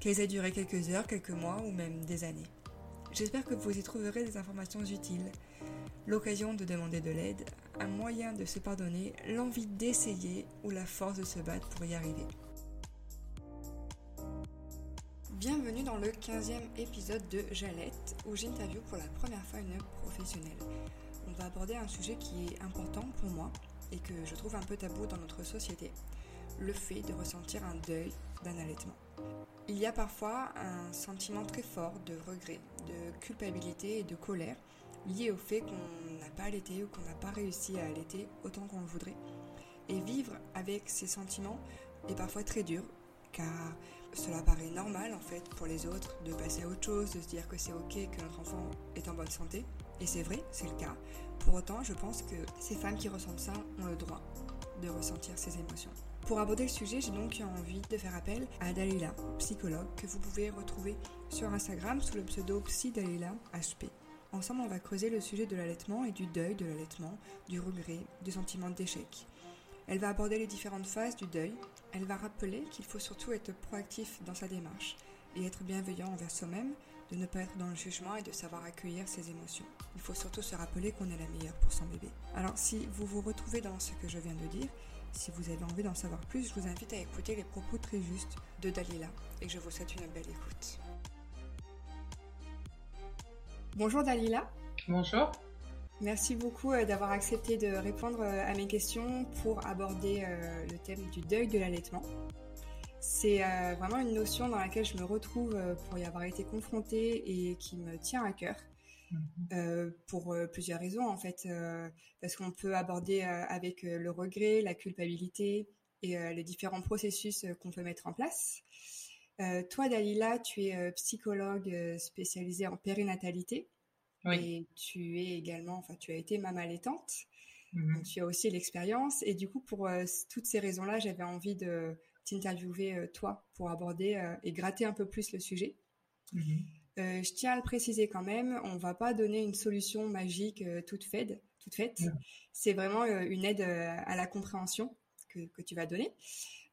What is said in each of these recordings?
qu'elles aient duré quelques heures, quelques mois ou même des années. J'espère que vous y trouverez des informations utiles, l'occasion de demander de l'aide, un moyen de se pardonner, l'envie d'essayer ou la force de se battre pour y arriver. Bienvenue dans le 15e épisode de Jalette, où j'interviewe pour la première fois une professionnelle. On va aborder un sujet qui est important pour moi et que je trouve un peu tabou dans notre société, le fait de ressentir un deuil d'un allaitement. Il y a parfois un sentiment très fort de regret, de culpabilité et de colère lié au fait qu'on n'a pas allaité ou qu'on n'a pas réussi à allaiter autant qu'on le voudrait. Et vivre avec ces sentiments est parfois très dur car cela paraît normal en fait pour les autres de passer à autre chose, de se dire que c'est ok que notre enfant est en bonne santé. Et c'est vrai, c'est le cas. Pour autant, je pense que ces femmes qui ressentent ça ont le droit de ressentir ces émotions. Pour aborder le sujet, j'ai donc envie de faire appel à Dalila, psychologue, que vous pouvez retrouver sur Instagram sous le pseudo PsyDalila HP. Ensemble, on va creuser le sujet de l'allaitement et du deuil de l'allaitement, du regret, du sentiment d'échec. Elle va aborder les différentes phases du deuil. Elle va rappeler qu'il faut surtout être proactif dans sa démarche et être bienveillant envers soi-même, de ne pas être dans le jugement et de savoir accueillir ses émotions. Il faut surtout se rappeler qu'on est la meilleure pour son bébé. Alors si vous vous retrouvez dans ce que je viens de dire, si vous avez envie d'en savoir plus, je vous invite à écouter les propos très justes de Dalila et je vous souhaite une belle écoute. Bonjour Dalila. Bonjour. Merci beaucoup euh, d'avoir accepté de répondre euh, à mes questions pour aborder euh, le thème du deuil de l'allaitement. C'est vraiment une notion dans laquelle je me retrouve pour y avoir été confrontée et qui me tient à cœur. Euh, pour euh, plusieurs raisons en fait, euh, parce qu'on peut aborder avec le regret, la culpabilité et les différents processus qu'on peut mettre en place. toi, Dalila, tu es psychologue spécialisée en périnatalité. Et tu es également, enfin, tu as été maman allaitante. Mm-hmm. Donc, tu as aussi l'expérience. Et du coup, pour toutes ces raisons-là, j'avais envie de t'interviewer toi pour aborder et gratter un peu plus le sujet. Mm-hmm. Euh, je tiens à le préciser quand même, on va pas donner une solution magique euh, toute faite. Toute faite. C'est vraiment euh, une aide à la compréhension que, que tu vas donner.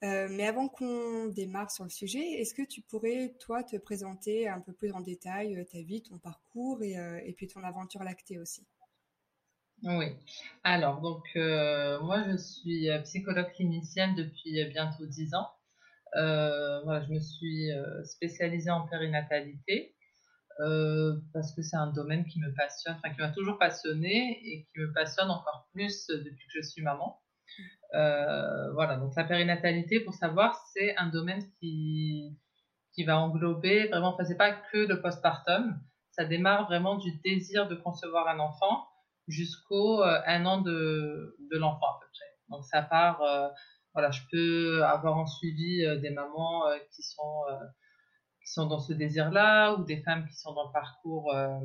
mais avant qu'on démarre sur le sujet, est-ce que tu pourrais, toi, te présenter un peu plus en détail ta vie, ton parcours et, et puis ton aventure lactée aussi? Oui. Alors, donc, moi, je suis psychologue clinicienne depuis bientôt 10 ans. voilà, je me suis spécialisée en périnatalité. Euh, parce que c'est un domaine qui me passionne, enfin qui m'a toujours passionné et qui me passionne encore plus depuis que je suis maman. Euh, voilà, donc la périnatalité, pour savoir, c'est un domaine qui, qui va englober vraiment, enfin, c'est pas que le postpartum, ça démarre vraiment du désir de concevoir un enfant jusqu'au euh, un an de, de l'enfant à peu près. Donc ça part, voilà, je peux avoir en suivi des mamans qui sont sont dans ce désir-là ou des femmes qui sont dans le parcours euh,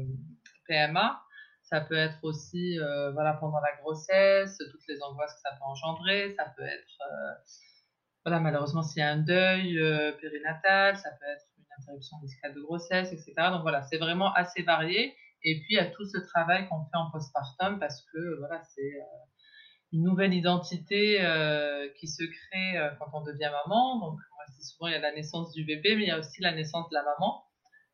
PMA. Ça peut être aussi euh, voilà pendant la grossesse, toutes les angoisses que ça peut engendrer. Ça peut être euh, voilà malheureusement s'il y a un deuil périnatal, ça peut être une interruption médicale de grossesse, etc. Donc voilà, c'est vraiment assez varié. Et puis il y a tout ce travail qu'on fait en postpartum parce que voilà c'est une nouvelle identité qui se crée quand on devient maman. Donc souvent il y a la naissance du bébé, mais il y a aussi la naissance de la maman.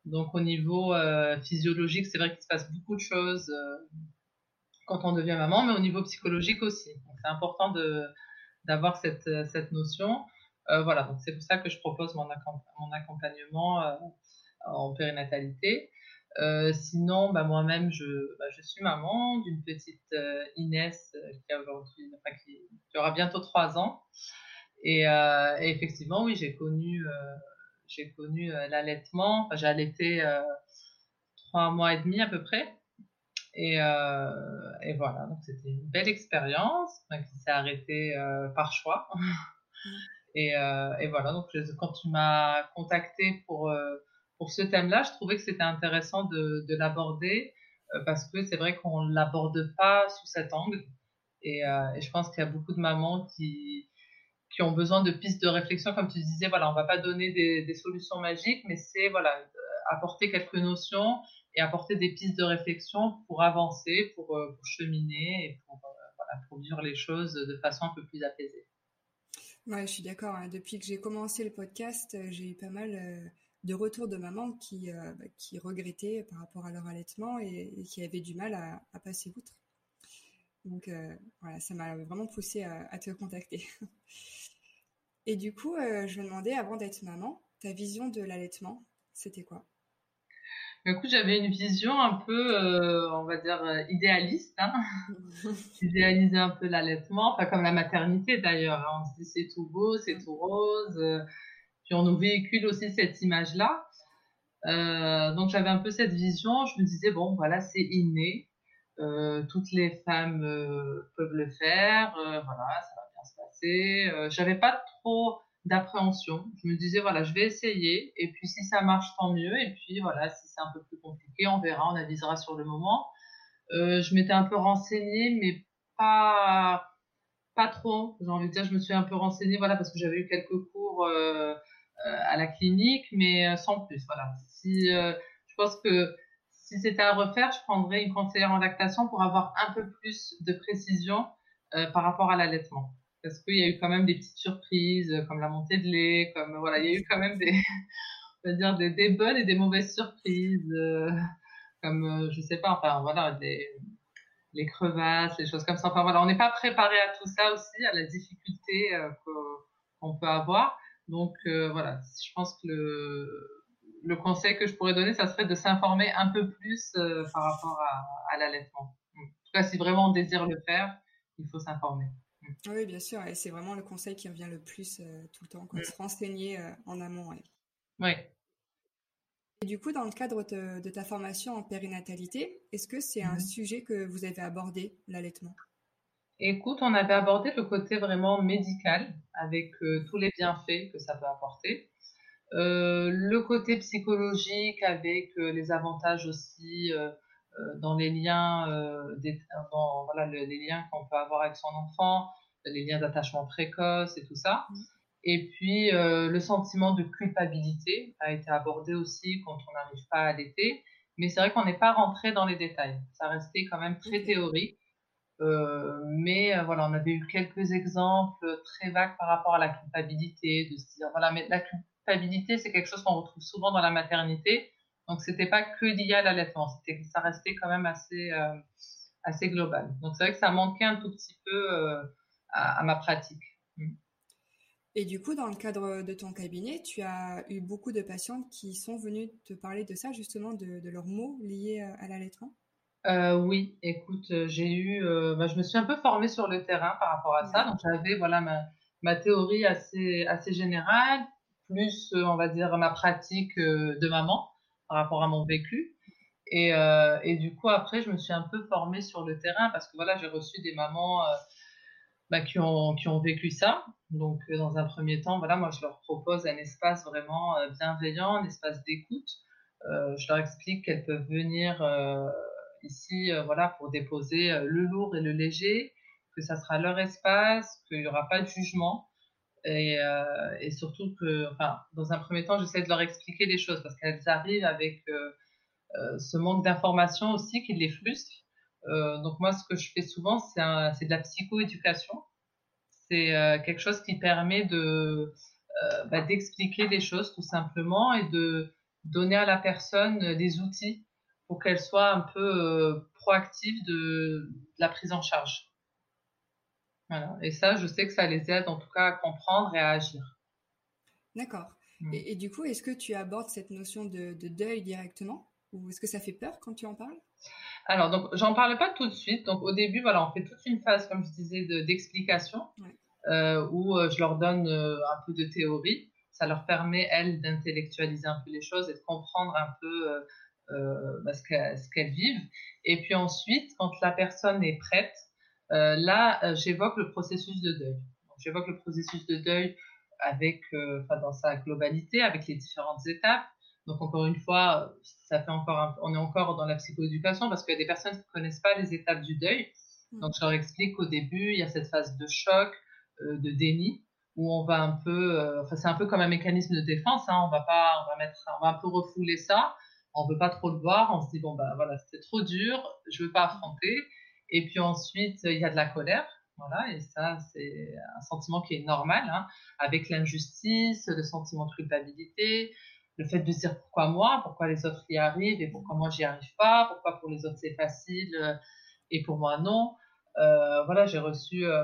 Donc au niveau euh, physiologique, c'est vrai qu'il se passe beaucoup de choses euh, quand on devient maman, mais au niveau psychologique aussi. Donc c'est important d'avoir cette, cette notion. Euh, voilà, donc c'est pour ça que je propose mon, accompagnement en périnatalité. sinon, bah, moi-même, je, bah, je suis maman d'une petite Inès qui, qui, aura bientôt trois ans. Et, effectivement, oui, j'ai connu, j'ai connu l'allaitement. Enfin, j'ai allaité trois mois et demi à peu près. Et, euh, et voilà, donc c'était une belle expérience qui s'est arrêtée euh, par choix. Et, euh, et, voilà, donc quand tu m'as contacté pour, pour ce thème-là, je trouvais que c'était intéressant de, de l'aborder parce que c'est vrai qu'on ne l'aborde pas sous cet angle. Et, et je pense qu'il y a beaucoup de mamans qui, qui ont besoin de pistes de réflexion, comme tu disais, voilà, on va pas donner des, solutions magiques, mais c'est voilà, apporter quelques notions et apporter des pistes de réflexion pour avancer, pour, euh, cheminer et pour, euh, vivre les choses de façon un peu plus apaisée. Ouais, je suis d'accord. Hein. Depuis que j'ai commencé le podcast, euh, j'ai eu pas mal de retours de mamans qui, bah, qui regrettaient par rapport à leur allaitement et, qui avaient du mal à, passer outre. Donc voilà, ça m'a vraiment poussé à, à, te contacter. Et du coup, je me demandais, avant d'être maman, ta vision de l'allaitement, c'était quoi? Écoute, j'avais une vision un peu, euh, on va dire, euh, idéaliste. Hein Idéaliser un peu l'allaitement, enfin comme la maternité d'ailleurs. Hein. On se dit c'est tout beau, c'est tout rose. Euh, puis on nous véhicule aussi cette image-là. donc j'avais un peu cette vision. Je me disais bon, voilà, c'est inné. Toutes les femmes peuvent le faire. voilà, ça va bien se passer. j'avais pas trop d'appréhension. Je me disais, voilà, je vais essayer, et puis si ça marche, tant mieux, et puis voilà, si c'est un peu plus compliqué, on verra, on avisera sur le moment. Euh, je m'étais un peu renseignée, mais pas, pas trop, j'ai envie de dire, je me suis un peu renseignée, voilà, parce que j'avais eu quelques cours euh, euh, à la clinique, mais sans plus, voilà. Si, je pense que si c'était à refaire, je prendrais une conseillère en lactation pour avoir un peu plus de précision par rapport à l'allaitement parce qu'il y a eu quand même des petites surprises, comme la montée de lait, comme voilà, il y a eu quand même des, on va dire des, bonnes et des mauvaises surprises, euh, comme euh, je sais pas, enfin voilà, les crevasses, les choses comme ça. Enfin voilà, on n'est pas préparé à tout ça aussi, à la difficulté euh, qu'on peut avoir. Donc voilà, je pense que le, le conseil que je pourrais donner, ça serait de s'informer un peu plus par rapport à, à l'allaitement. En tout cas, si vraiment on désire le faire, il faut s'informer. Oui, bien sûr, et c'est vraiment le conseil qui revient le plus euh, tout le temps, quand mm. se renseigner euh, en amont. Oui. Et du coup, dans le cadre de, ta formation en périnatalité, est-ce que c'est un mm. sujet que vous avez abordé, l'allaitement? Écoute, on avait abordé le côté vraiment médical, avec euh, tous les bienfaits que ça peut apporter. Le côté psychologique, avec les avantages aussi dans les liens, des, dans, voilà, les liens qu'on peut avoir avec son enfant, les liens d'attachement précoce et tout ça. Mm. Et puis, euh, le sentiment de culpabilité a été abordé aussi quand on n'arrive pas à allaiter. Mais c'est vrai qu'on n'est pas rentré dans les détails. Ça restait quand même très théorique. Euh, mais euh, voilà, on avait eu quelques exemples très vagues par rapport à la culpabilité, de se dire, voilà, mais la culpabilité, c'est quelque chose qu'on retrouve souvent dans la maternité. Donc, c'était pas que lié à l'allaitement. C'était, ça restait quand même assez, assez global. Donc, c'est vrai que ça manquait un tout petit peu à, ma pratique. Mm. Et du coup, dans le cadre de ton cabinet, tu as eu beaucoup de patientes qui sont venues te parler de ça, justement, de, leurs mots liés à l'allaitement? Euh, Oui, écoute, euh, j'ai eu, euh, bah, je me suis un peu formée sur le terrain par rapport à ça. Donc, j'avais voilà ma, ma, théorie assez, assez générale, plus, on va dire, ma pratique de maman par rapport à mon vécu. Et, et, du coup, après, je me suis un peu formée sur le terrain parce que voilà, j'ai reçu des mamans bah, qui, ont, qui ont vécu ça. Donc, euh, dans un premier temps, voilà, moi, je leur propose un espace vraiment euh, bienveillant, un espace d'écoute. Euh, je leur explique qu'elles peuvent venir ici, voilà, pour déposer le lourd et le léger, que ça sera leur espace, qu'il n'y aura pas de jugement. Et, et, surtout que, dans un premier temps, j'essaie de leur expliquer les choses parce qu'elles arrivent avec ce manque d'information aussi qui les frustre. Euh, donc moi, ce que je fais souvent, c'est de la psychoéducation. C'est euh, quelque chose qui permet de euh, bah, d'expliquer les choses tout simplement et de donner à la personne des outils pour qu'elle soit un peu proactive de, la prise en charge. Voilà. Et ça, je sais que ça les aide en tout cas à comprendre et à agir. D'accord. Mm. Et, du coup, est-ce que tu abordes cette notion de, de deuil directement? Ou est-ce que ça fait peur quand tu en parles? Alors, donc, j'en parle pas tout de suite. Donc, au début, voilà, on fait toute une phase, comme je disais, d'explication, euh, où euh, je leur donne euh, un peu de théorie. Ça leur permet, elles, d'intellectualiser un peu les choses et de comprendre un peu bah, ce qu'elles vivent. Et puis ensuite, quand la personne est prête, là, j'évoque le processus de deuil. J'évoque le processus de deuil avec, dans sa globalité, avec les différentes étapes donc encore une fois, ça fait encore on est encore dans la psychoéducation parce qu'il y a des personnes qui ne connaissent pas les étapes du deuil. Mm. Donc je leur explique qu'au début, il y a cette phase de choc, euh, de déni, où on va un peu, euh, enfin c'est un peu comme un mécanisme de défense. Hein, on va pas, on va mettre, on va un peu refouler ça. On veut pas trop le voir. On se dit bon ben voilà, c'était trop dur, je veux pas affronter. Et puis ensuite, il y a de la colère. Voilà, et ça, c'est un sentiment qui est normal, hein, avec l'injustice, le sentiment de culpabilité, le fait de dire pourquoi moi, pourquoi les autres y arrivent et pourquoi moi j'y arrive pas, pourquoi pour les autres c'est facile euh, et pour moi non. Euh, voilà, j'ai reçu euh,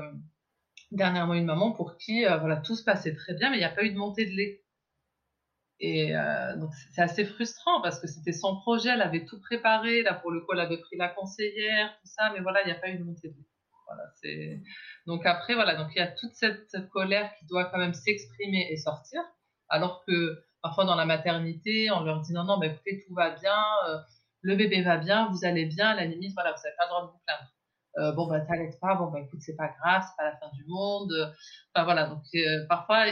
dernièrement une maman pour qui voilà tout se passait très bien, mais il n'y a pas eu de montée de lait. Et donc c'est assez frustrant parce que c'était son projet, elle avait tout préparé, là pour le coup elle avait pris la conseillère, tout ça, mais voilà, il n'y a pas eu de montée de. Voilà. Donc après, voilà, donc il y a toute cette colère qui doit quand même s'exprimer et sortir, alors que Parfois, dans la maternité, on leur dit non, non, mais écoutez, tout va bien, euh, le bébé va bien, vous allez bien, à la limite, voilà, vous n'avez pas le droit de vous plaindre. Euh, bon, bah, t'arrêtes pas, bon, bah, écoute, c'est pas grave, c'est pas la fin du monde. Enfin, voilà, donc euh, parfois,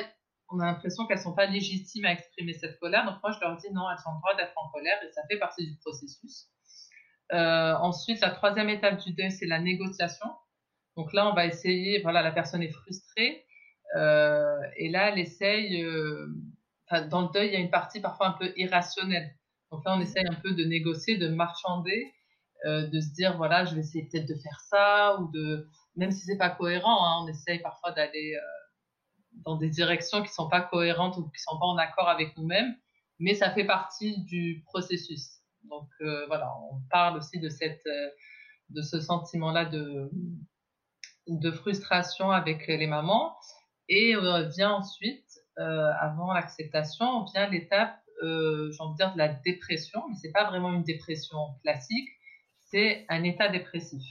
on a l'impression qu'elles sont pas légitimes à exprimer cette colère. Donc, moi, je leur dis non, elles ont le droit d'être en colère et ça fait partie du processus. ensuite, la troisième étape du deuil, c'est la négociation. Donc là, on va essayer, voilà, la personne est frustrée. et là, elle essaye dans le deuil, il y a une partie parfois un peu irrationnelle. Donc là, on essaye un peu de négocier, de marchander, euh, de se dire voilà, je vais essayer peut-être de faire ça ou de même si c'est pas cohérent, hein, on essaye parfois d'aller euh, dans des directions qui sont pas cohérentes ou qui sont pas en accord avec nous-mêmes, mais ça fait partie du processus. Donc euh, voilà, on parle aussi de cette de ce sentiment-là de de frustration avec les mamans et vient ensuite euh, avant l'acceptation, vient l'étape, euh, j'ai envie de dire, de la dépression, mais c'est pas vraiment une dépression classique, c'est un état dépressif,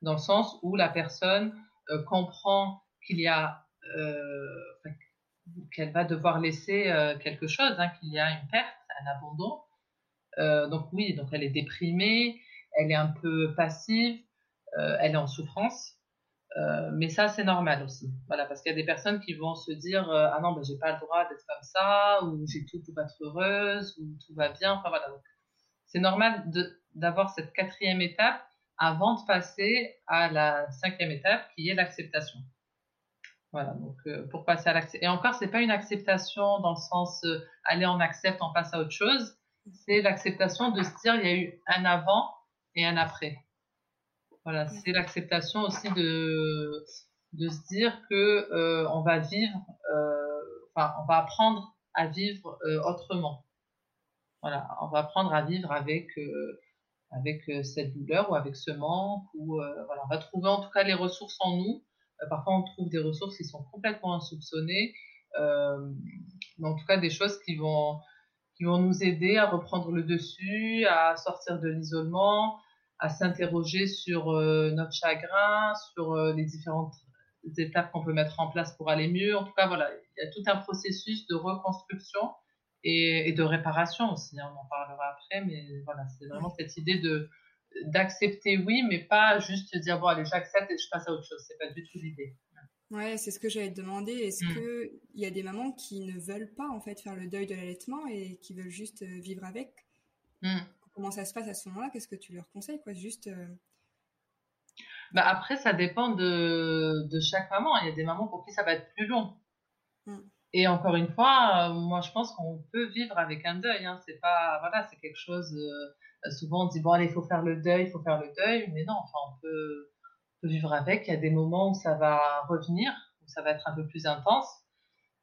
dans le sens où la personne euh, comprend qu'il y a, euh, qu'elle va devoir laisser euh, quelque chose, hein, qu'il y a une perte, un abandon. donc oui, donc elle est déprimée, elle est un peu passive, elle est en souffrance. Euh, mais ça, c'est normal aussi. Voilà, parce qu'il y a des personnes qui vont se dire euh, Ah non, ben, j'ai pas le droit d'être comme ça, ou j'ai tout pour être heureuse, ou tout va bien. Enfin voilà. C'est normal d'avoir cette quatrième étape avant de passer à la cinquième étape qui est l'acceptation. Voilà, donc euh, pour passer à l'acceptation. Et encore, c'est pas une acceptation dans le sens allez, on accepte, on passe à autre chose. C'est l'acceptation de se dire il y a eu un avant et un après. Voilà, c'est l'acceptation aussi de, de se dire que euh, on va vivre, euh, enfin, on va apprendre à vivre euh, autrement. Voilà, on va apprendre à vivre avec avec cette douleur ou avec ce manque ou voilà, on va trouver en tout cas les ressources en nous. Parfois, on trouve des ressources qui sont complètement insoupçonnées, mais en tout cas des choses qui vont qui vont nous aider à reprendre le dessus, à sortir de l'isolement, à s'interroger sur euh, notre chagrin, sur euh, les différentes étapes qu'on peut mettre en place pour aller mieux. En tout cas, voilà, il y a tout un processus de reconstruction et, de réparation aussi. Hein, on en parlera après, mais voilà, c'est vraiment cette idée de d'accepter, oui, mais pas juste dire bon allez j'accepte et je passe à autre chose. C'est pas du tout l'idée. Ouais, c'est ce que j'allais te demander. Est-ce qu'il mm. que il y a des mamans qui ne veulent pas en fait faire le deuil de l'allaitement et qui veulent juste euh, vivre avec? Mm comment ça se passe à ce moment-là? Qu'est-ce que tu leur conseilles quoi? Juste. Euh, bah après, ça dépend de, de, chaque maman. Il y a des mamans pour qui ça va être plus long. Mm. Et encore une fois, euh, moi je pense qu'on peut vivre avec un deuil. Hein. C'est pas voilà, c'est quelque chose. Euh, souvent on dit bon allez, il faut faire le deuil, il faut faire le deuil, mais non, enfin on peut, vivre avec. Il y a des moments où ça va revenir, où ça va être un peu plus intense.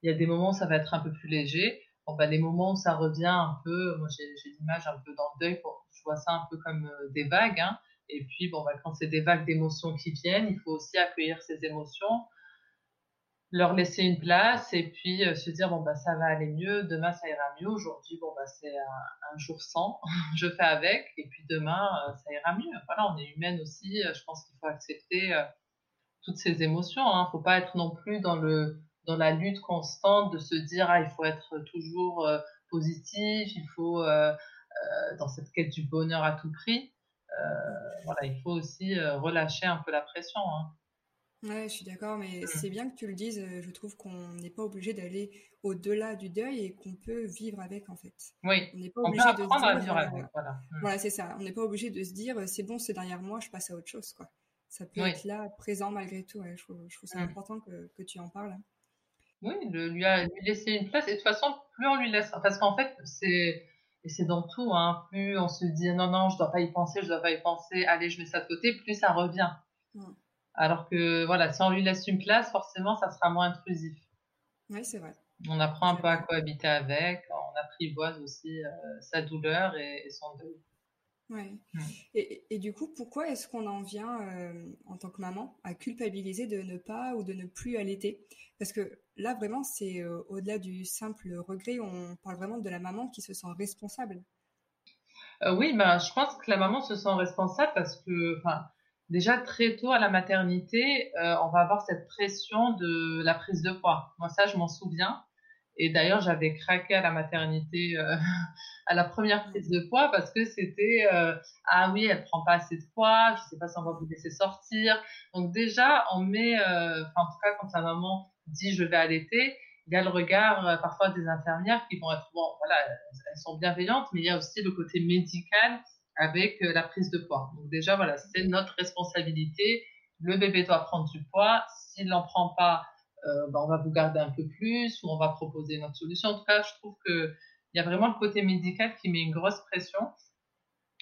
Il y a des moments où ça va être un peu plus léger. Bah, les moments où ça revient un peu, moi j'ai l'image un peu dans le deuil, je vois ça un peu comme euh, des vagues. Hein. et puis, bon, bah, quand c'est des vagues d'émotions qui viennent, il faut aussi accueillir ces émotions. Leur laisser une place et puis se dire bon bah ça va aller mieux, demain ça ira mieux, aujourd'hui bon bah c'est un, jour sans, je fais avec et puis demain ça ira mieux. Voilà, on est humaine aussi, je pense qu'il faut accepter toutes ces émotions. Hein. Faut pas être non plus dans le dans la lutte constante de se dire ah il faut être toujours positif, il faut dans cette quête du bonheur à tout prix. voilà, il faut aussi relâcher un peu la pression. Hein. Ouais, je suis d'accord, mais mmh. c'est bien que tu le dises. Euh, je trouve qu'on n'est pas obligé d'aller au-delà du deuil et qu'on peut vivre avec, en fait. Oui. On n'est pas obligé de se dire. À vivre avec, voilà. Mmh. voilà c'est ça. On n'est pas obligé de se dire, euh, c'est bon, c'est derrière moi, je passe à autre chose, quoi. Ça peut être là, présent malgré tout. je, trouve, je, trouve, ça mmh. important que, que, tu en parles. Oui, de lui, a, lui laisser une place. Et de toute façon, plus on lui laisse, parce qu'en fait, c'est et c'est dans tout, hein, plus on se dit non, non, je dois pas y penser, je dois pas y penser, allez, je mets ça de côté, plus ça revient. Alors que voilà, si on lui laisse une place, forcément, ça sera moins intrusif. Oui, c'est vrai. On apprend un peu à cohabiter avec, on apprivoise aussi euh, sa douleur et, son deuil. Ouais. Mm. Et, du coup, pourquoi est-ce qu'on en vient, euh, en tant que maman, à culpabiliser de ne pas ou de ne plus allaiter? Parce que là, vraiment, c'est euh, au-delà du simple regret, on parle vraiment de la maman qui se sent responsable. oui, bah, je pense que la maman se sent responsable parce que, enfin, déjà très tôt à la maternité, euh, on va avoir cette pression de la prise de poids. Moi, ça, je m'en souviens. Et d'ailleurs, j'avais craqué à la maternité, euh, à la première prise de poids, parce que c'était euh, ah oui, elle prend pas assez de poids, je sais pas si on va vous laisser sortir. Donc déjà, on met, en tout cas, quand sa maman dit je vais allaiter, il y a le regard parfois des infirmières qui vont être bon, voilà, elles sont bienveillantes, mais il y a aussi le côté médical avec euh, la prise de poids. Donc déjà, voilà, c'est notre responsabilité. Le bébé doit prendre du poids. S'il n'en prend pas, euh, ben, on va vous garder un peu plus ou on va proposer une autre solution. En tout cas, je trouve qu'il y a vraiment le côté médical qui met une grosse pression.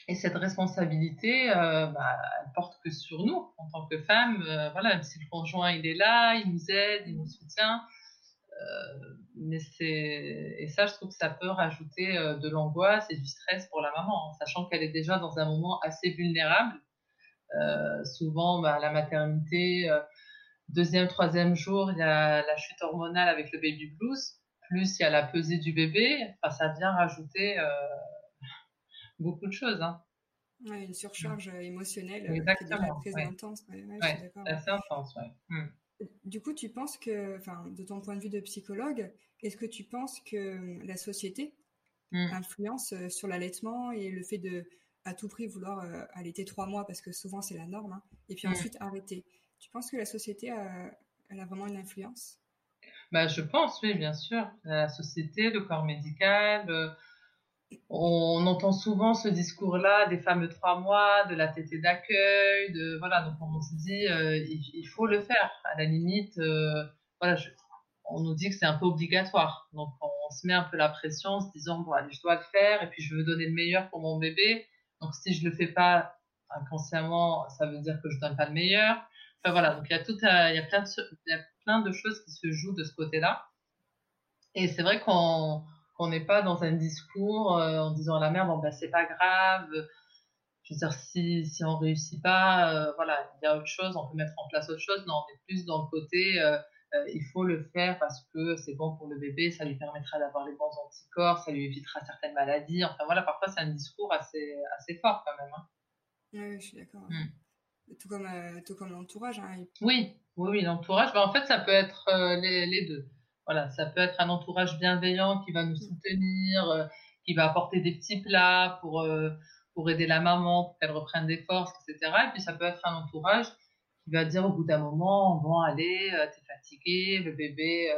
Et cette responsabilité, euh, bah, elle porte que sur nous en tant que femmes. voilà, même si le conjoint il est là, il nous aide, il nous soutient, euh, mais c'est et ça, je trouve que ça peut rajouter euh, de l'angoisse et du stress pour la maman, hein, sachant qu'elle est déjà dans un moment assez vulnérable. Euh, souvent, bah, la maternité, deuxième, troisième jour, il y a la chute hormonale avec le baby blues, plus il y a la pesée du bébé. Enfin, ça vient rajouter beaucoup de choses. Hein. une surcharge émotionnelle Exactement, qui est très intense. Ouais, c'est assez intense, ouais. Du coup, tu penses que, enfin, de ton point de vue de psychologue, est-ce que tu penses que la société mmh. influence euh, sur l'allaitement et le fait de, à tout prix, vouloir euh, allaiter trois mois parce que souvent c'est la norme, hein, et puis mmh. ensuite arrêter? Tu penses que la société a, elle a vraiment une influence? Bah, je pense, oui, bien sûr. La société, le corps médical, on entend souvent ce discours-là des fameux trois mois, de la tétée d'accueil, de voilà. Donc on se dit, euh, il, faut le faire. À la limite, euh, voilà, on nous dit que c'est un peu obligatoire. Donc on, se met un peu la pression, en se disant bon, je dois le faire et puis je veux donner le meilleur pour mon bébé. Donc si je le fais pas inconsciemment, ça veut dire que je donne pas le meilleur. Enfin voilà. Donc il y a tout, il y a plein de, il y a plein de choses qui se jouent de ce côté-là. Et c'est vrai qu'on qu'on n'est pas dans un discours euh, en disant à la mère bon ben c'est pas grave je veux dire si si on réussit pas euh, voilà il y a autre chose on peut mettre en place autre chose non on est plus dans le côté euh, il faut le faire parce que c'est bon pour le bébé ça lui permettra d'avoir les bons anticorps ça lui évitera certaines maladies enfin voilà parfois c'est un discours assez assez fort quand même hein. oui, je suis d'accord mmh. tout comme tout comme l'entourage hein. oui oui oui l'entourage ben, en fait ça peut être les, les deux voilà, ça peut être un entourage bienveillant qui va nous soutenir, euh, qui va apporter des petits plats pour, euh, pour aider la maman, pour qu'elle reprenne des forces, etc. Et puis ça peut être un entourage qui va dire au bout d'un moment, bon, allez, euh, t'es fatigué, le bébé,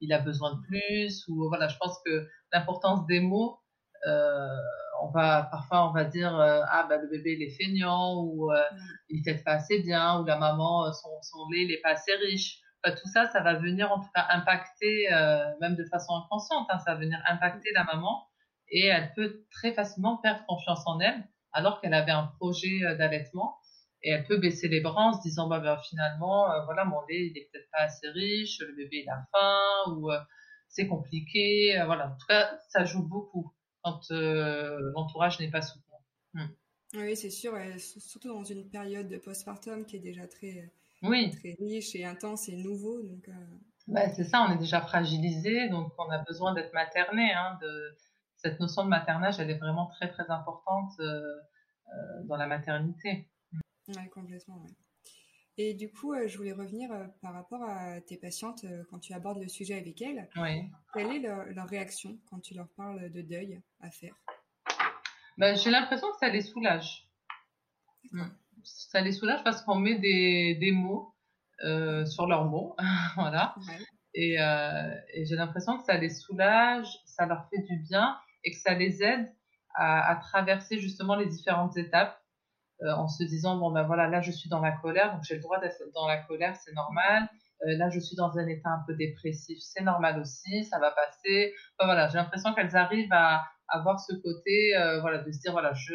il a besoin de plus. Ou voilà, je pense que l'importance des mots, on va parfois on va dire ah bah le bébé il est feignant ou il t'aide pas assez bien ou la maman son, son lait il est pas assez riche tout ça, ça va venir en tout cas impacter, euh, même de façon inconsciente, hein, ça va venir impacter la maman et elle peut très facilement perdre confiance en elle alors qu'elle avait un projet euh, d'allaitement et elle peut baisser les bras en se disant bah, bah finalement euh, voilà mon lait il est peut-être pas assez riche, le bébé il a faim ou c'est compliqué, voilà en tout cas ça joue beaucoup quand l'entourage n'est pas soutenant. Hmm. Oui c'est sûr, surtout dans une période de postpartum qui est déjà très oui. très riche et intense et nouveau. Donc, euh, Bah, c'est ça, on est déjà fragilisé, donc on a besoin d'être materné. Hein, de... Cette notion de maternage, elle est vraiment très très importante euh, euh, dans la maternité. Oui, complètement. Et du coup, je voulais revenir par rapport à tes patientes quand tu abordes le sujet avec elles. Oui. Quelle est leur, réaction quand tu leur parles de deuil à faire? Bah, J'ai l'impression que ça les soulage. Ça les soulage parce qu'on met des, des mots euh, sur leurs mots, voilà. Et, euh, et j'ai l'impression que ça les soulage, ça leur fait du bien et que ça les aide à, à traverser justement les différentes étapes euh, en se disant bon ben voilà là je suis dans la colère donc j'ai le droit d'être dans la colère c'est normal. Euh, là je suis dans un état un peu dépressif c'est normal aussi ça va passer. Enfin, voilà j'ai l'impression qu'elles arrivent à avoir ce côté euh, voilà de se dire voilà je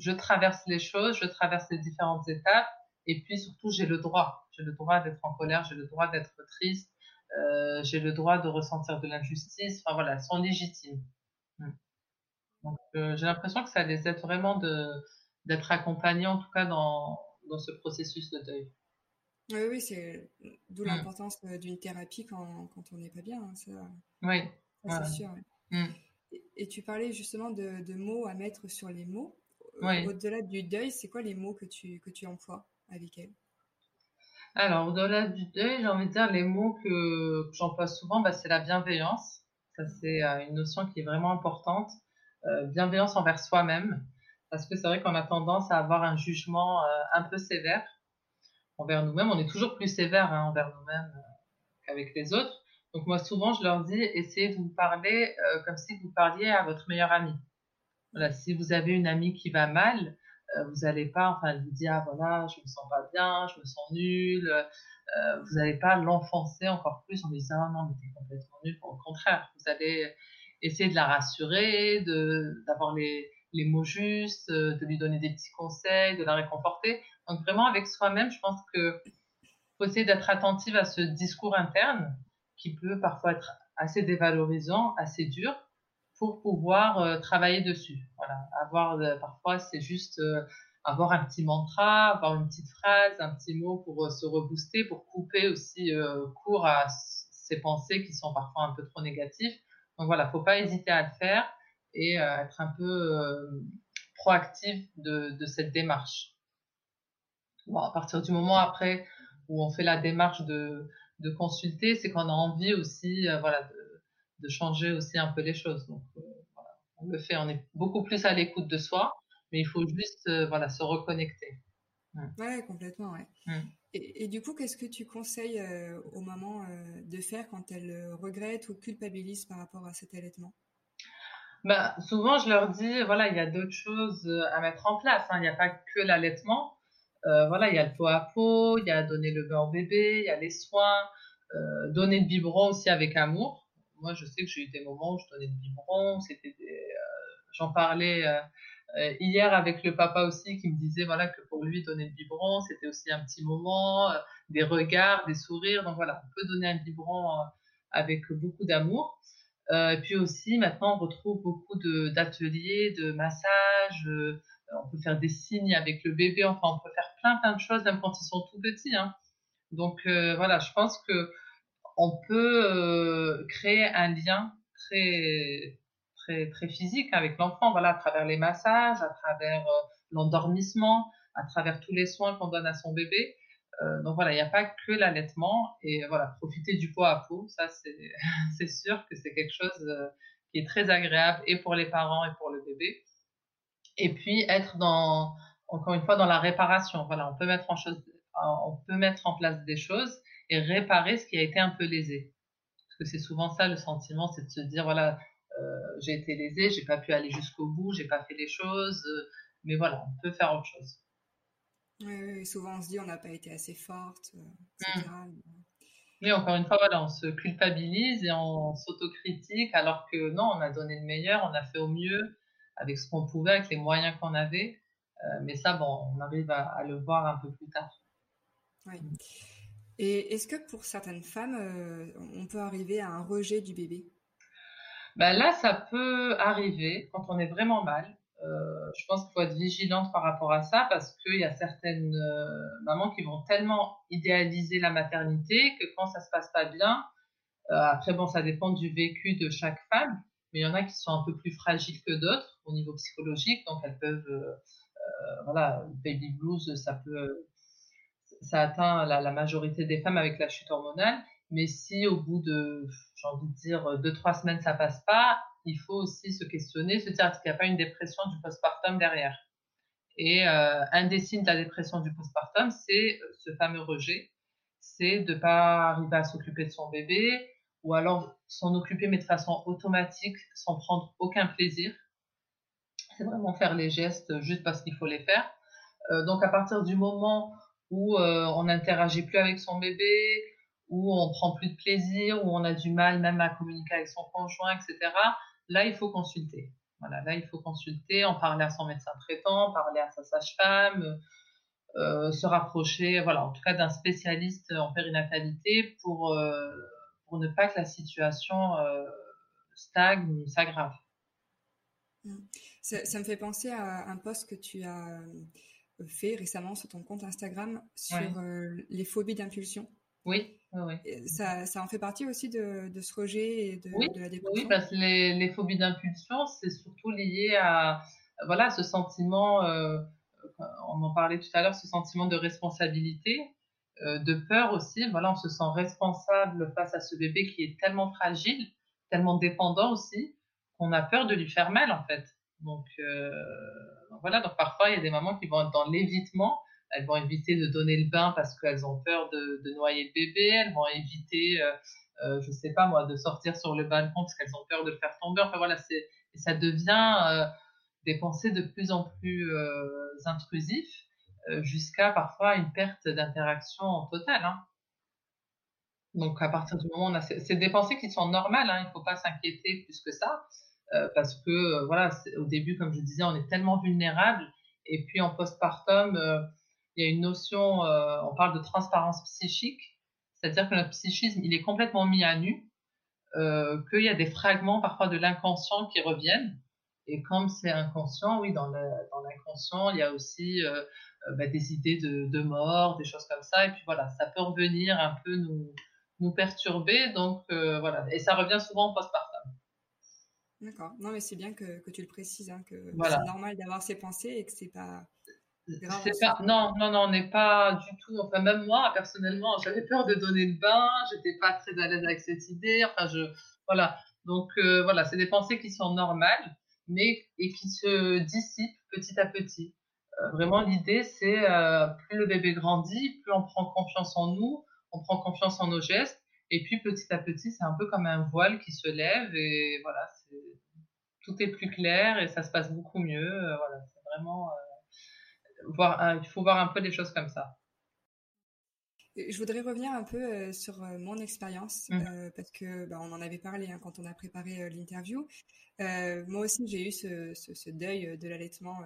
je traverse les choses je traverse les différentes étapes et puis surtout, j'ai le droit. J'ai le droit d'être en colère, j'ai le droit d'être triste, euh, j'ai le droit de ressentir de l'injustice. Enfin voilà, elles sont légitimes. Hmm. Donc euh, j'ai l'impression que ça les aide vraiment de d'être accompagnées en tout cas dans, dans ce processus de deuil. Oui, oui, c'est d'où hmm. l'importance euh, d'une thérapie quand, quand on n'est pas bien. Hein, ça, oui, c'est sûr. Hmm. Et, tu parlais justement de, de, mots à mettre sur les mots. Au-delà du deuil, c'est quoi les mots que tu, que tu emploies avec elle? Alors, au-delà du deuil, j'ai envie de dire les mots que, j'emploie souvent, bah, c'est la bienveillance. Ça, c'est euh, une notion qui est vraiment importante. Euh, bienveillance envers soi-même. Parce que c'est vrai qu'on a tendance à avoir un jugement euh, un peu sévère envers nous-mêmes. On est toujours plus sévère hein, envers nous-mêmes qu'avec les autres. Donc moi, souvent, je leur dis, essayez de vous parler comme si vous parliez à votre meilleur ami. Si vous avez une amie qui va mal, euh, vous n'allez pas, enfin, vous dire, ah, voilà, je me sens pas bien, je me sens nul. Euh, vous n'allez pas l'enfoncer encore plus en lui disant, ah, non, mais t'es complètement nul. Au contraire, vous allez essayer de la rassurer, de, d'avoir les, les mots justes, de lui donner des petits conseils, de la réconforter. Donc vraiment avec soi-même, je pense que faut essayer d'être attentive à ce discours interne qui peut parfois être assez dévalorisant, assez dur, pour pouvoir euh, travailler dessus. Voilà, avoir euh, parfois c'est juste euh, avoir un petit mantra, avoir une petite phrase, un petit mot pour se rebooster, pour couper aussi court à ces pensées qui sont parfois un peu trop négatives. Donc voilà, faut pas hésiter à le faire et être un peu proactif de, cette démarche. À partir du moment après où on fait la démarche de, de consulter, c'est qu'on a envie aussi, voilà, de, changer aussi un peu les choses. Donc, euh, voilà, on le fait, on est beaucoup plus à l'écoute de soi, mais il faut juste euh, voilà, se reconnecter. Oui, Ouais, complètement, ouais. Mmh. Et, du coup, qu'est-ce que tu conseilles euh, aux mamans de faire quand elles regrettent ou culpabilisent par rapport à cet allaitement? Bah, souvent, je leur dis, voilà, il y a d'autres choses à mettre en place. Hein. Il n'y a pas que l'allaitement. voilà, il y a le pot à pot, il y a donner le beurre au bébé, il y a les soins, donner le biberon aussi avec amour moi, je sais que j'ai eu des moments où je donnais le biberon, c'était euh, j'en parlais euh, euh, hier avec le papa aussi qui me disait voilà que pour lui donner le biberon, c'était aussi un petit moment, des regards, des sourires. Donc voilà, on peut donner un biberon avec beaucoup d'amour. et puis aussi, maintenant, on retrouve beaucoup d'ateliers, de, massages. on peut faire des signes avec le bébé. Enfin, on peut faire plein, plein de choses, même quand ils sont tout petits. Hein. Donc voilà, je pense que on peut euh, créer un lien très très très physique avec l'enfant voilà à travers les massages à travers euh, l'endormissement à travers tous les soins qu'on donne à son bébé. Euh, donc voilà il n'y a pas que l'allaitement et voilà profiter du pot à peau ça c'est c'est sûr que c'est quelque chose qui est très agréable et pour les parents et pour le bébé. Et puis être dans encore une fois dans la réparation. Voilà on peut mettre en chose on peut mettre en place des choses et réparer ce qui a été un peu lésé. Parce que c'est souvent ça le sentiment, c'est de se dire voilà, euh, j'ai été lésé, j'ai pas pu aller jusqu'au bout, j'ai pas fait les choses, euh, mais voilà, on peut faire autre chose. Oui, souvent on se dit on n'a pas été assez forte, euh, etc. Mais encore une fois, voilà, on se culpabilise et on s'autocritique alors que non, on a donné le meilleur, on a fait au mieux avec ce qu'on pouvait, avec les moyens qu'on avait. mais ça, bon, on arrive à, à, le voir un peu plus tard. Oui. Et est-ce que pour certaines femmes, euh, on peut arriver à un rejet du bébé? Ben Là, ça peut arriver quand on est vraiment mal. je pense qu'il faut être vigilante par rapport à ça parce qu'il y a certaines mamans qui vont tellement idéaliser la maternité que quand ça se passe pas bien, après bon, ça dépend du vécu de chaque femme, mais il y en a qui sont un peu plus fragiles que d'autres au niveau psychologique, donc elles peuvent, voilà, baby blues, ça peut, ça atteint la, majorité des femmes avec la chute hormonale. Mais si au bout de, j'ai envie de dire, deux, trois semaines, ça passe pas, il faut aussi se questionner, se dire est-ce qu'il n'y a pas une dépression du postpartum derrière? Et euh, un des signes de la dépression du postpartum, c'est euh, ce fameux rejet, c'est de ne pas arriver à s'occuper de son bébé, ou alors s'en occuper mais de façon automatique, sans prendre aucun plaisir. C'est vraiment faire les gestes juste parce qu'il faut les faire. Euh, donc à partir du moment où euh, on n'interagit plus avec son bébé, où on prend plus de plaisir, où on a du mal même à communiquer avec son conjoint, etc. Là, il faut consulter. Voilà, là, il faut consulter, en parler à son médecin traitant, parler à sa sage-femme, euh, se rapprocher, voilà, en tout cas d'un spécialiste en périnatalité pour, euh, pour ne pas que la situation stagne ou s'aggrave. Ça, me fait penser à un post que tu as fait récemment sur ton compte Instagram sur les phobies d'impulsion. Oui, oui, Ça, ça, en fait partie aussi de, de ce rejet et de, de, la dépression. Oui, parce que les, les phobies d'impulsion, c'est surtout lié à voilà, ce sentiment, euh, on en parlait tout à l'heure, ce sentiment de responsabilité, euh, de peur aussi. Voilà, on se sent responsable face à ce bébé qui est tellement fragile, tellement dépendant aussi, qu'on a peur de lui faire mal en fait. Donc euh, voilà, donc parfois il y a des mamans qui vont être dans l'évitement elles vont éviter de donner le bain parce qu'elles ont peur de, noyer le bébé, elles vont éviter, euh, euh, je sais pas moi, de sortir sur le balcon parce qu'elles ont peur de le faire tomber. Enfin voilà, c'est, ça devient euh, des pensées de plus en plus euh, intrusives jusqu'à parfois une perte d'interaction totale. Hein. Donc à partir du moment où on a, c'est des pensées qui sont normales, hein, il ne faut pas s'inquiéter plus que ça. Euh, parce que voilà, au début, comme je disais, on est tellement vulnérable, et puis en postpartum, il y a une notion, euh, on parle de transparence psychique, c'est-à-dire que notre psychisme, il est complètement mis à nu, euh, qu'il y a des fragments parfois de l'inconscient qui reviennent. Et comme c'est inconscient, oui, dans l'inconscient, il y a aussi euh, euh, bah, des idées de, mort, des choses comme ça. Et puis voilà, ça peut revenir un peu nous, perturber. Donc euh, voilà, et ça revient souvent en postpartum. D'accord. Non, mais c'est bien que, que, tu le précises, hein, que voilà. c'est normal d'avoir ces pensées et que c'est pas pas, non, non, non, on n'est pas du tout. Enfin, même moi, personnellement, j'avais peur de donner le bain. J'étais pas très à l'aise avec cette idée. Enfin, je, voilà. Donc, euh, voilà, c'est des pensées qui sont normales, mais et qui se dissipent petit à petit. Euh, vraiment, l'idée, c'est euh, plus le bébé grandit, plus on prend confiance en nous, on prend confiance en nos gestes, et puis petit à petit, c'est un peu comme un voile qui se lève, et voilà, tout est plus clair et ça se passe beaucoup mieux. voilà, c'est vraiment voir, il faut voir un peu les choses comme ça. Je voudrais revenir un peu euh, sur euh, mon expérience mmh. euh, parce que bah, on en avait parlé hein, quand on a préparé euh, l'interview. Euh, moi aussi, j'ai eu ce, ce, ce, deuil de l'allaitement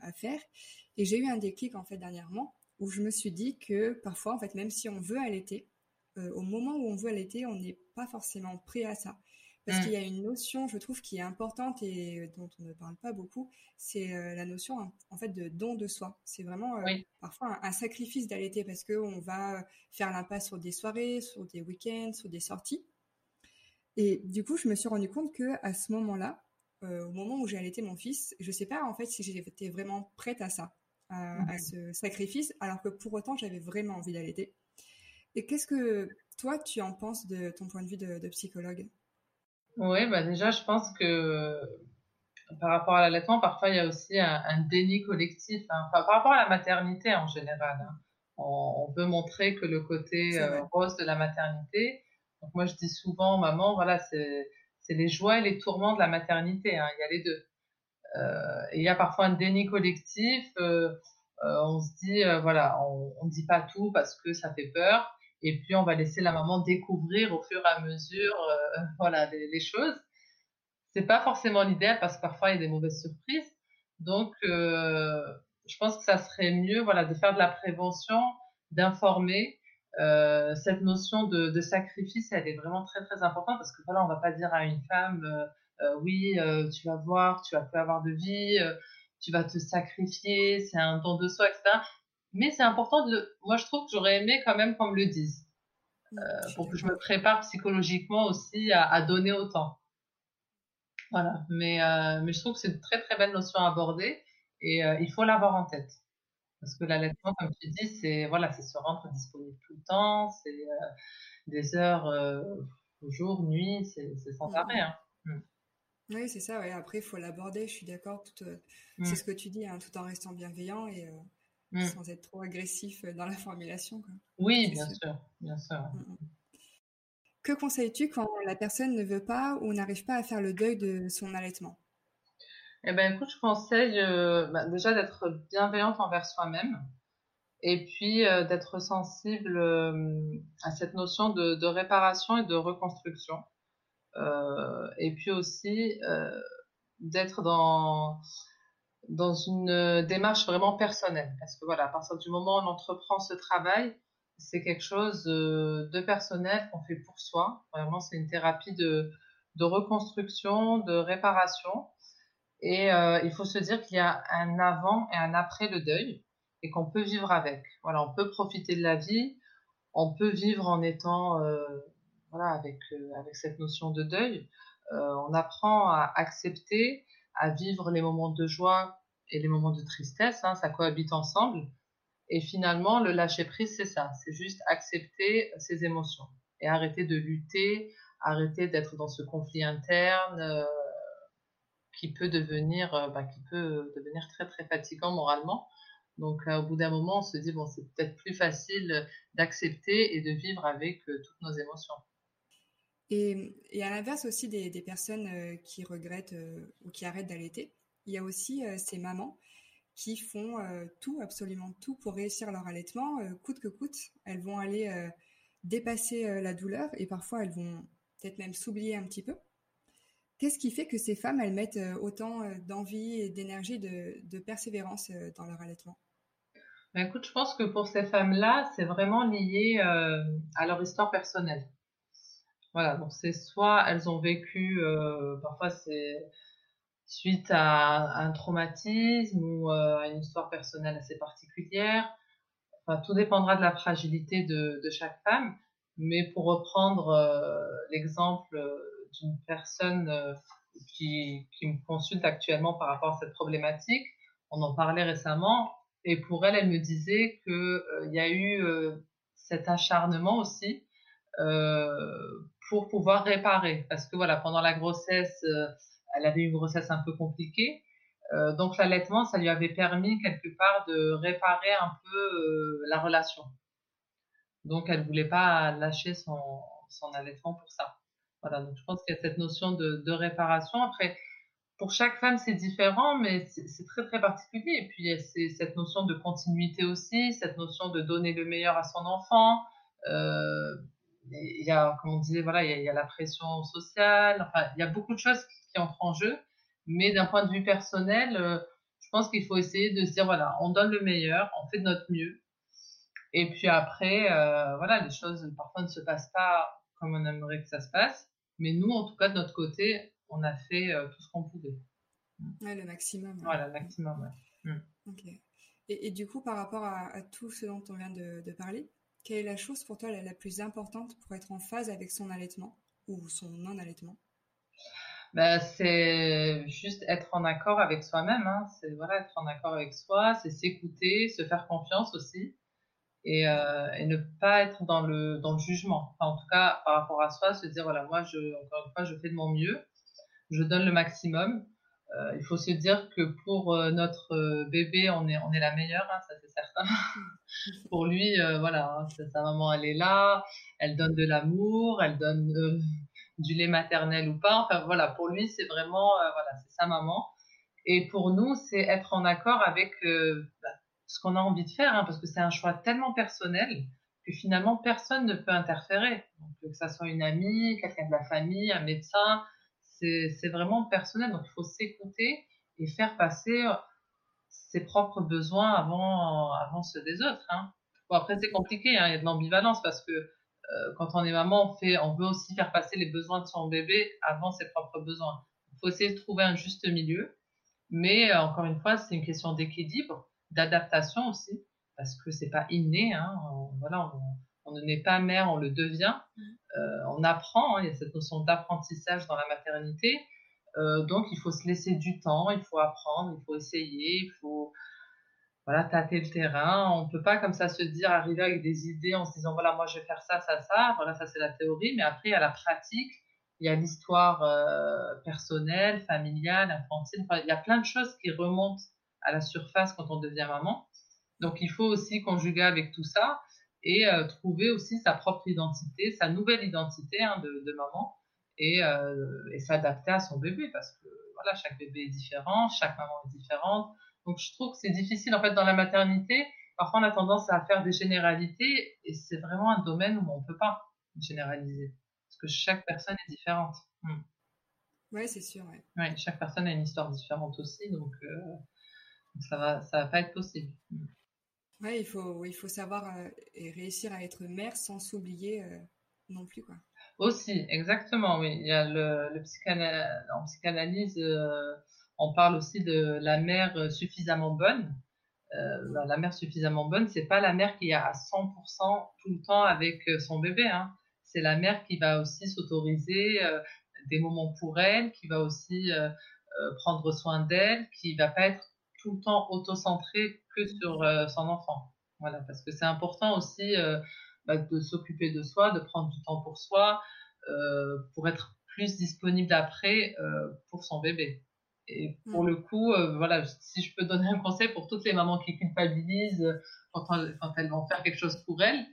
à faire et j'ai eu un déclic en fait dernièrement où je me suis dit que parfois, en fait, même si on veut allaiter, au moment où on veut allaiter, on n'est pas forcément prêt à ça. Parce mmh. qu'il y a une notion, je trouve, qui est importante et dont on ne parle pas beaucoup, c'est euh, la notion en fait de don de soi. C'est vraiment euh, oui. parfois un, un sacrifice d'allaiter parce qu'on va faire l'impasse sur des soirées, sur des week-ends, sur des sorties. Et du coup, je me suis rendu compte que à ce moment-là, euh, au moment où j'ai allaité mon fils, je sais pas en fait si j'étais vraiment prête à ça, à, mmh. à, ce sacrifice, alors que pour autant j'avais vraiment envie d'allaiter. Et qu'est-ce que toi tu en penses de ton point de vue de, de psychologue? Oui, bah déjà, je pense que par rapport à l'allaitement, parfois il y a aussi un, un déni collectif. Hein. Enfin, par rapport à la maternité en général, hein. on, on, veut montrer que le côté euh, rose de la maternité. Donc moi, je dis souvent, maman, voilà, c'est les joies et les tourments de la maternité. Hein. Il y a les deux. Euh, et il y a parfois un déni collectif. Euh, euh on se dit, euh, voilà, on ne dit pas tout parce que ça fait peur et puis on va laisser la maman découvrir au fur et à mesure euh, voilà les, les choses. C'est pas forcément l'idéal parce que parfois il y a des mauvaises surprises. Donc euh, je pense que ça serait mieux voilà de faire de la prévention d'informer. Euh, cette notion de, sacrifice elle est vraiment très très importante parce que voilà on va pas dire à une femme oui, tu vas voir, tu vas plus avoir de vie, tu vas te sacrifier, c'est un don de soi, etc. Mais c'est important de, moi je trouve que j'aurais aimé quand même qu'on me le dise, mmh, pour que je me prépare psychologiquement aussi à, donner autant. Voilà, mais, mais je trouve que c'est une très très belle notion à aborder et il faut l'avoir en tête. Parce que l'allaitement, comme tu dis, c'est voilà, c'est se rendre disponible tout le temps, c'est des heures jour, nuit, c'est sans arrêt. Hein. Mmh. Oui, c'est ça. Ouais. Après, il faut l'aborder. Je suis d'accord. Euh, c'est mmh. ce que tu dis, hein, tout en restant bienveillant et euh, sans être trop agressif euh, dans la formulation. Quoi. Oui, bien sûr. bien sûr. Que conseilles-tu quand la personne ne veut pas ou n'arrive pas à faire le deuil de son allaitement? Eh ben, écoute, je conseille bah, déjà d'être bienveillante envers soi-même et puis d'être sensible à cette notion de, réparation et de reconstruction. et puis aussi d'être dans, dans une démarche vraiment personnelle. Parce que voilà, à partir du moment où on entreprend ce travail, c'est quelque chose de personnel qu'on fait pour soi. Vraiment, c'est une thérapie de, reconstruction, de réparation. Et il faut se dire qu'il y a un avant et un après le deuil et qu'on peut vivre avec. Voilà, on peut profiter de la vie, on peut vivre en étant euh, voilà, avec, euh, avec cette notion de deuil. Euh, on apprend à accepter, à vivre les moments de joie et les moments de tristesse, hein, ça cohabite ensemble. Et finalement, le lâcher prise, c'est ça, c'est juste accepter ses émotions et arrêter de lutter, arrêter d'être dans ce conflit interne qui peut devenir, bah, qui peut devenir très très fatigant moralement. Donc, euh, au bout d'un moment, on se dit, bon, c'est peut-être plus facile d'accepter et de vivre avec euh, toutes nos émotions. Et, à l'inverse aussi des, personnes euh, qui regrettent ou qui arrêtent d'allaiter, il y a aussi ces mamans qui font tout, absolument tout pour réussir leur allaitement, coûte que coûte. Elles vont aller dépasser la douleur et parfois elles vont peut-être même s'oublier un petit peu. Qu'est-ce qui fait que ces femmes, elles mettent autant d'envie d'énergie, de persévérance dans leur allaitement? Bah, écoute, je pense que pour ces femmes-là, c'est vraiment lié euh, à leur histoire personnelle. Voilà, donc c'est soit elles ont vécu, euh, parfois c'est suite à, un traumatisme ou euh, à une histoire personnelle assez particulière. Enfin, tout dépendra de la fragilité de, chaque femme. Mais pour reprendre l'exemple d'une personne qui, me consulte actuellement par rapport à cette problématique, on en parlait récemment, et pour elle, elle me disait qu'il euh, y a eu euh, cet acharnement aussi euh, pour pouvoir réparer. Parce que voilà, pendant la grossesse, elle avait une grossesse un peu compliquée. donc l'allaitement, ça lui avait permis quelque part de réparer un peu la relation. Donc elle voulait pas lâcher son, son allaitement pour ça. Voilà, donc je pense qu'il y a cette notion de, réparation. Après, pour chaque femme, c'est différent, mais c'est très très particulier. Et puis, a cette notion de continuité aussi, cette notion de donner le meilleur à son enfant. Euh, il y a, comme on disait, voilà, il y, a, la pression sociale. Enfin, il y a beaucoup de choses qui, entrent en jeu. Mais d'un point de vue personnel, euh, je pense qu'il faut essayer de se dire, voilà, on donne le meilleur, on fait de notre mieux. Et puis après, euh, voilà, les choses parfois ne se passent pas comme on aimerait que ça se passe. Mais nous, en tout cas, de notre côté, on a fait euh, tout ce qu'on pouvait. Ouais, le maximum. Voilà, le maximum, mm. Ok. Et, du coup, par rapport à, tout ce dont on vient de, parler, quelle est la chose pour toi la, plus importante pour être en phase avec son allaitement ou son non-allaitement? Bah, c'est juste être en accord avec soi-même. Hein. C'est voilà, être en accord avec soi, c'est s'écouter, se faire confiance aussi et, euh, et, ne pas être dans le, dans le jugement. en tout cas, par rapport à soi, se dire voilà, moi, je, encore une fois, je fais de mon mieux je donne le maximum. Euh, il faut se dire que pour euh, notre euh, bébé, on est, on est la meilleure, hein, ça c'est certain. pour lui, voilà, hein, sa maman, elle est là, elle donne de l'amour, elle donne du lait maternel ou pas. Enfin voilà, pour lui, c'est vraiment, voilà, c'est sa maman. Et pour nous, c'est être en accord avec bah, ce qu'on a envie de faire, hein, parce que c'est un choix tellement personnel que finalement personne ne peut interférer. Donc, que ça soit une amie, quelqu'un de la famille, un médecin, c'est vraiment personnel. Donc, il faut s'écouter et faire passer ses propres besoins avant, avant ceux des autres. Hein. Bon, après, c'est compliqué, hein, il y a de l'ambivalence parce que euh, quand on est maman, on, fait, on veut aussi faire passer les besoins de son bébé avant ses propres besoins. Il faut essayer de trouver un juste milieu. Mais euh, encore une fois, c'est une question d'équilibre, d'adaptation aussi, parce que c'est pas inné. Hein, voilà, on, ne naît pas mère, on le devient. Euh, on apprend. Hein, il y a cette notion d'apprentissage dans la maternité. Euh, donc, il faut se laisser du temps, il faut apprendre, il faut essayer, il faut voilà, tâter le terrain. On ne peut pas comme ça se dire, arriver avec des idées en se disant, voilà, moi je vais faire ça, ça, ça. Voilà, ça c'est la théorie. Mais après, il y a la pratique, il y a l'histoire euh, personnelle, familiale, infantile. Il y a plein de choses qui remontent à la surface quand on devient maman. Donc, il faut aussi conjuguer avec tout ça et euh, trouver aussi sa propre identité, sa nouvelle identité hein, de, de, maman et, euh, et s'adapter à son bébé parce que voilà, chaque bébé est différent, chaque maman est différente donc je trouve que c'est difficile en fait dans la maternité. Parfois on a tendance à faire des généralités et c'est vraiment un domaine où on ne peut pas généraliser parce que chaque personne est différente. Hmm. Oui, c'est sûr. Ouais. ouais. chaque personne a une histoire différente aussi, donc, euh, ça va, ça va pas être possible. Hmm. Ouais, il faut, il faut savoir euh, et réussir à être mère sans s'oublier euh, non plus, quoi. Aussi, exactement, oui. Il y a le, le en psychanalyse, on parle aussi de la mère euh, suffisamment bonne. Euh, bah, la mère suffisamment bonne, c'est pas la mère qui est à 100% tout le temps avec euh, son bébé. Hein. C'est la mère qui va aussi s'autoriser des moments pour elle, qui va aussi prendre soin d'elle, qui va pas être tout le temps auto-centrée que sur son enfant. Voilà, parce que c'est important aussi bah, de s'occuper de soi, de prendre du temps pour soi, pour être plus disponible après pour son bébé. Et pour mm. le coup, euh, voilà, si je peux donner un conseil pour toutes les mamans qui culpabilisent euh, quand, quand elles vont faire quelque chose pour elles,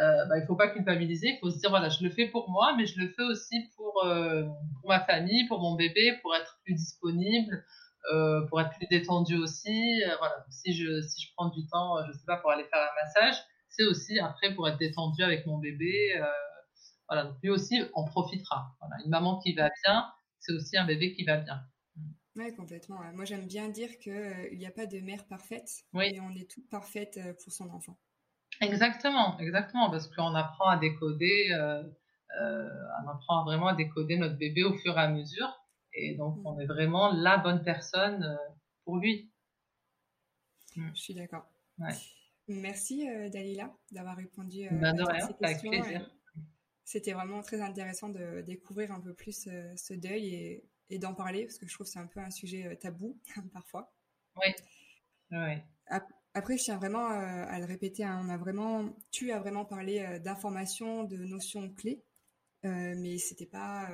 euh, bah, il faut pas culpabiliser, il faut se dire voilà, je le fais pour moi, mais je le fais aussi pour, euh, pour ma famille, pour mon bébé, pour être plus disponible, euh, pour être plus détendu aussi. voilà, si je si je prends du temps, je sais pas, pour aller faire un massage, c'est aussi après pour être détendu avec mon bébé. voilà, donc lui aussi, on profitera. Voilà, une maman qui va bien, c'est aussi un bébé qui va bien. Oui, complètement. Moi, j'aime bien dire qu'il euh, n'y a pas de mère parfaite, mais on est toutes parfaites euh, pour son enfant. Exactement, exactement, parce qu'on apprend à décoder, euh, on apprend vraiment à décoder notre bébé au fur et à mesure, et donc mm. on est vraiment la bonne personne pour lui. Mm. Je suis d'accord. Merci Dalila d'avoir répondu ben de rien, Avec plaisir. C'était vraiment très intéressant de découvrir un peu plus ce deuil et et d'en parler parce que je trouve que c'est un peu un sujet euh, tabou parfois. Oui. oui. Après, je tiens vraiment euh, à le répéter. Hein, on a vraiment, tu as vraiment parlé euh, d'informations, de notions clés, mais c'était pas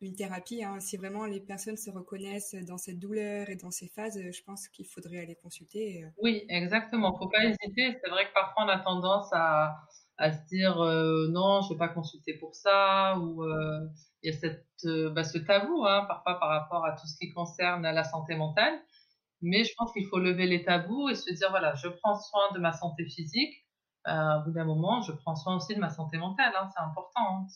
une thérapie. Hein. Si vraiment les personnes se reconnaissent dans cette douleur et dans ces phases, je pense qu'il faudrait aller consulter. Oui, exactement. Faut pas hésiter. C'est vrai que parfois on a tendance à, se dire euh, non, je vais pas consulter pour ça, ou euh, il y a cette, euh, bah, ce tabou hein, parfois par rapport à tout ce qui concerne la santé mentale. Mais je pense qu'il faut lever les tabous et se dire voilà, je prends soin de ma santé physique. Euh, au bout d'un moment, je prends soin aussi de ma santé mentale. Hein, c'est important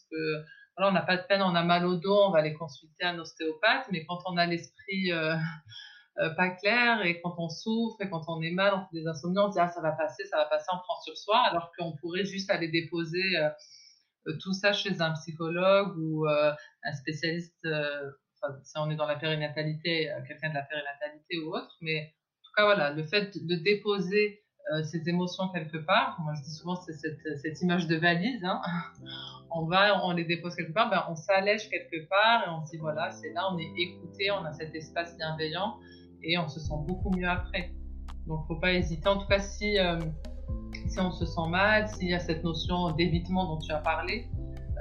voilà, on n'a pas de peine, on a mal au dos, on va aller consulter un ostéopathe, mais quand on a l'esprit euh, pas clair et quand on souffre et quand on est mal, on fait des insomnies, on se dit ah ça va passer, ça va passer, on prend sur soi, alors qu'on pourrait juste aller déposer euh, euh, tout ça chez un psychologue ou un spécialiste, enfin, si on est dans la périnatalité, quelqu'un de la périnatalité ou autre, mais en tout cas voilà, le fait de déposer ces émotions quelque part, moi je dis souvent c'est cette, cette, image de valise, hein. on va, on les dépose quelque part, ben, on s'allège quelque part et on se dit voilà, c'est là, on est écouté, on a cet espace bienveillant et on se sent beaucoup mieux après. Donc, faut pas hésiter. En tout cas, si, euh, si on se sent mal, s'il y a cette notion d'évitement dont tu as parlé,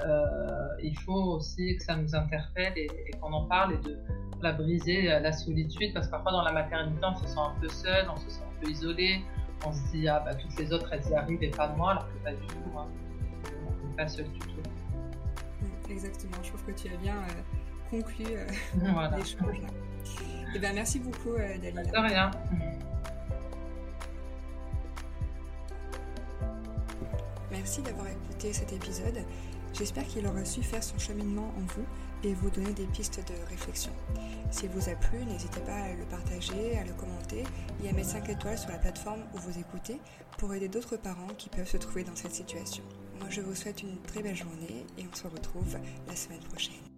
euh, il faut aussi que ça nous interpelle et, qu'on en parle et de la briser la solitude parce que parfois dans la maternité on se sent un peu seul, on se sent un peu isolé, on se dit ah bah toutes les autres elles y arrivent et pas moi alors que pas du tout, hein. on n'est pas seul du tout. Exactement, je trouve que tu as bien euh, conclu l'échange là. Eh ben, merci beaucoup, euh, Dalila. De rien. Merci d'avoir écouté cet épisode. J'espère qu'il aura su faire son cheminement en vous et vous donner des pistes de réflexion. S'il vous a plu, n'hésitez pas à le partager, à le commenter et à mettre 5 étoiles sur la plateforme où vous écoutez pour aider d'autres parents qui peuvent se trouver dans cette situation. Moi, je vous souhaite une très belle journée et on se retrouve la semaine prochaine.